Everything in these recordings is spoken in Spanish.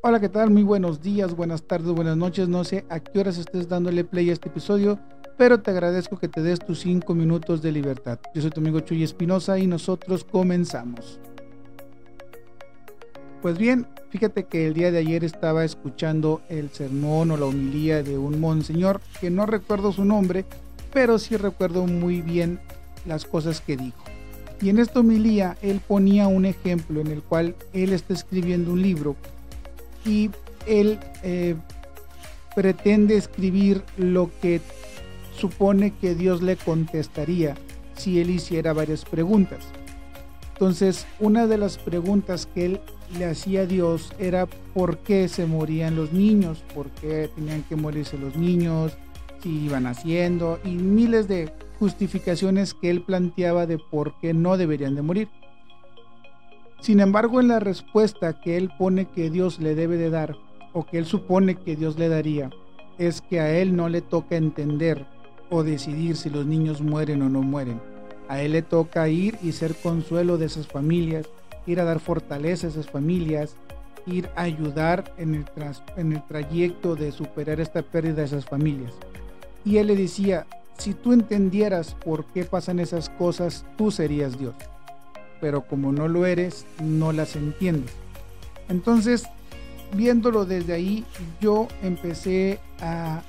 Hola, ¿qué tal? Muy buenos días, buenas tardes, buenas noches. No sé a qué horas estés dándole play a este episodio, pero te agradezco que te des tus 5 minutos de libertad. Yo soy tu amigo Chuy Espinosa y nosotros comenzamos. Pues bien, fíjate que el día de ayer estaba escuchando el sermón o la homilía de un monseñor que no recuerdo su nombre, pero sí recuerdo muy bien las cosas que dijo. Y en esta homilía él ponía un ejemplo en el cual él está escribiendo un libro y él eh, pretende escribir lo que supone que Dios le contestaría si él hiciera varias preguntas. Entonces, una de las preguntas que él le hacía a Dios era por qué se morían los niños, por qué tenían que morirse los niños, si iban haciendo y miles de justificaciones que él planteaba de por qué no deberían de morir. Sin embargo, en la respuesta que él pone que Dios le debe de dar, o que él supone que Dios le daría, es que a él no le toca entender o decidir si los niños mueren o no mueren. A él le toca ir y ser consuelo de esas familias, ir a dar fortaleza a esas familias, ir a ayudar en el, en el trayecto de superar esta pérdida de esas familias. Y él le decía, si tú entendieras por qué pasan esas cosas, tú serías Dios. Pero como no lo eres, no las entiendes. Entonces, viéndolo desde ahí, yo empecé a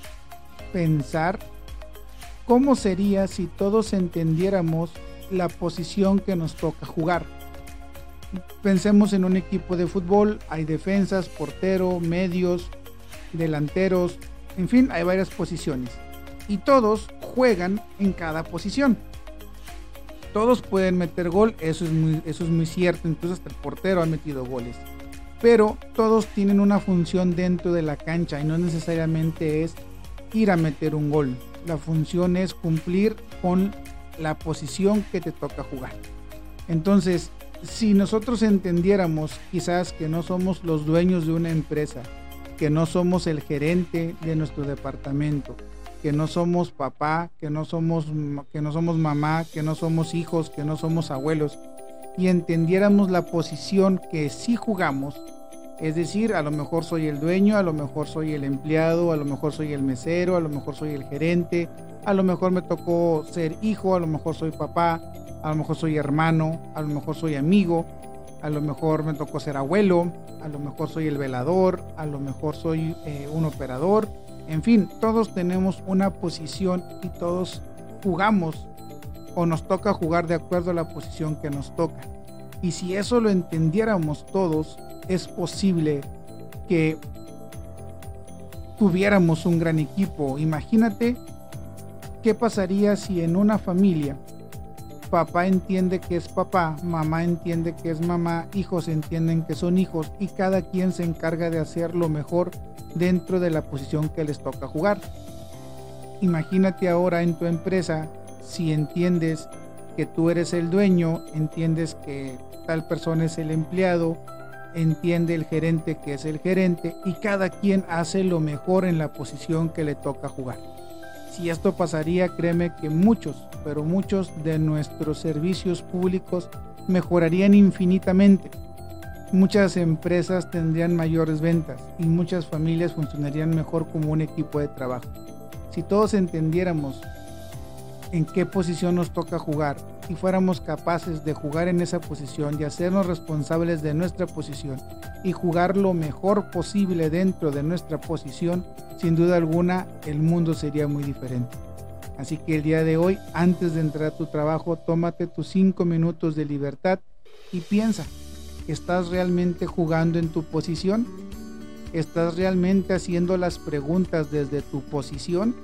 pensar cómo sería si todos entendiéramos la posición que nos toca jugar. Pensemos en un equipo de fútbol, hay defensas, portero, medios, delanteros, en fin, hay varias posiciones y todos juegan en cada posición. Todos pueden meter gol, eso es muy, cierto, incluso hasta el portero ha metido goles. Pero todos tienen una función dentro de la cancha y no necesariamente es ir a meter un gol. La función es cumplir con la posición que te toca jugar. Entonces, si nosotros entendiéramos quizás que no somos los dueños de una empresa, que no somos el gerente de nuestro departamento, que no somos papá, que no somos, que no somos mamá, que no somos hijos, que no somos abuelos, y entendiéramos la posición que sí jugamos, es decir, a lo mejor soy el dueño, a lo mejor soy el empleado, a lo mejor soy el mesero, a lo mejor soy el gerente, a lo mejor me tocó ser hijo, a lo mejor soy papá, a lo mejor soy hermano, a lo mejor soy amigo, a lo mejor me tocó ser abuelo, a lo mejor soy el velador, a lo mejor soy eh, un operador, en fin, todos tenemos una posición y todos jugamos o nos toca jugar de acuerdo a la posición que nos toca. Y si eso lo entendiéramos todos, es posible que tuviéramos un gran equipo. Imagínate qué pasaría si en una familia papá entiende que es papá, mamá entiende que es mamá, hijos entienden que son hijos y cada quien se encarga de hacer lo mejor dentro de la posición que les toca jugar. Imagínate ahora en tu empresa si entiendes que tú eres el dueño, entiendes que tal persona es el empleado, entiende el gerente que es el gerente y cada quien hace lo mejor en la posición que le toca jugar. Si esto pasaría, créeme que muchos, pero muchos de nuestros servicios públicos mejorarían infinitamente muchas empresas tendrían mayores ventas y muchas familias funcionarían mejor como un equipo de trabajo. Si todos entendiéramos en qué posición nos toca jugar y fuéramos capaces de jugar en esa posición y hacernos responsables de nuestra posición y jugar lo mejor posible dentro de nuestra posición, sin duda alguna el mundo sería muy diferente. Así que el día de hoy, antes de entrar a tu trabajo, tómate tus cinco minutos de libertad y piensa, ¿Estás realmente jugando en tu posición? ¿Estás realmente haciendo las preguntas desde tu posición?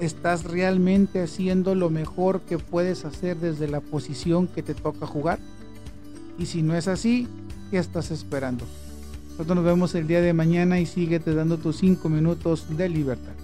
¿Estás realmente haciendo lo mejor que puedes hacer desde la posición que te toca jugar? Y si no es así, ¿qué estás esperando? Nosotros nos vemos el día de mañana y síguete dando tus 5 minutos de libertad.